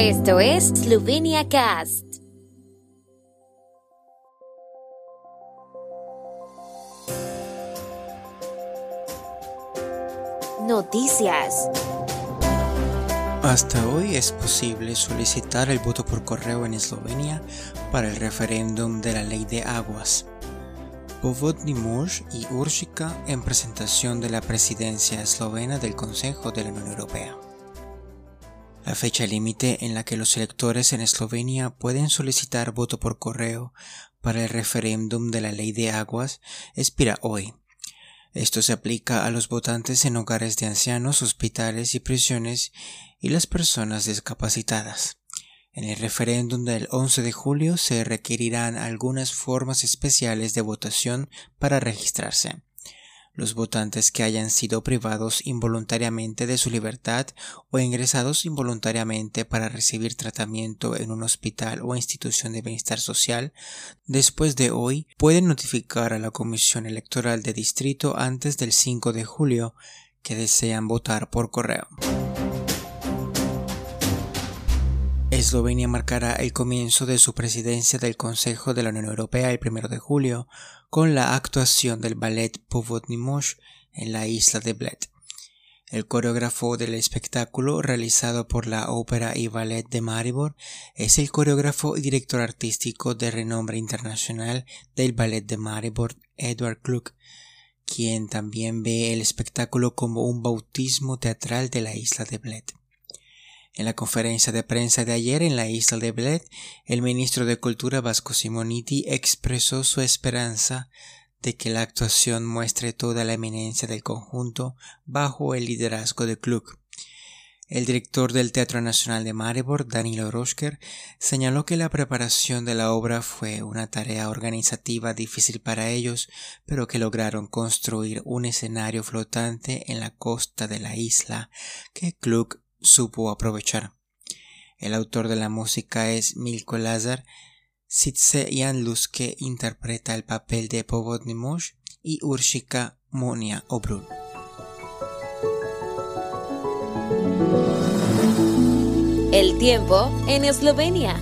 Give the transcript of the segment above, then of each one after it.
Esto es Slovenia Cast. Noticias. Hasta hoy es posible solicitar el voto por correo en Eslovenia para el referéndum de la ley de aguas. Povodni Muž y Uršika en presentación de la presidencia eslovena del Consejo de la Unión Europea. La fecha límite en la que los electores en Eslovenia pueden solicitar voto por correo para el referéndum de la ley de aguas expira hoy. Esto se aplica a los votantes en hogares de ancianos, hospitales y prisiones y las personas discapacitadas. En el referéndum del 11 de julio se requerirán algunas formas especiales de votación para registrarse. Los votantes que hayan sido privados involuntariamente de su libertad o ingresados involuntariamente para recibir tratamiento en un hospital o institución de bienestar social, después de hoy pueden notificar a la Comisión Electoral de Distrito antes del 5 de julio que desean votar por correo. Eslovenia marcará el comienzo de su presidencia del Consejo de la Unión Europea el 1 de julio con la actuación del ballet Povodni en la isla de Bled. El coreógrafo del espectáculo, realizado por la Ópera y Ballet de Maribor, es el coreógrafo y director artístico de renombre internacional del Ballet de Maribor, Edward Klug, quien también ve el espectáculo como un bautismo teatral de la isla de Bled. En la conferencia de prensa de ayer en la isla de Bled, el ministro de Cultura Vasco Simoniti expresó su esperanza de que la actuación muestre toda la eminencia del conjunto bajo el liderazgo de Klug. El director del Teatro Nacional de Maribor, Danilo Rosker, señaló que la preparación de la obra fue una tarea organizativa difícil para ellos, pero que lograron construir un escenario flotante en la costa de la isla que Klug supo aprovechar. El autor de la música es Milko Lazar, Sitze Janlus que interpreta el papel de Povodny y Urshika Monia Obrun. El tiempo en Eslovenia.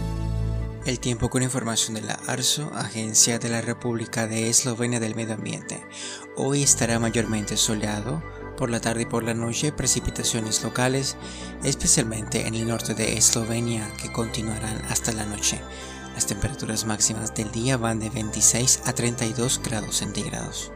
El tiempo con información de la ARSO, Agencia de la República de Eslovenia del Medio Ambiente. Hoy estará mayormente soleado, por la tarde y por la noche precipitaciones locales, especialmente en el norte de Eslovenia, que continuarán hasta la noche. Las temperaturas máximas del día van de 26 a 32 grados centígrados.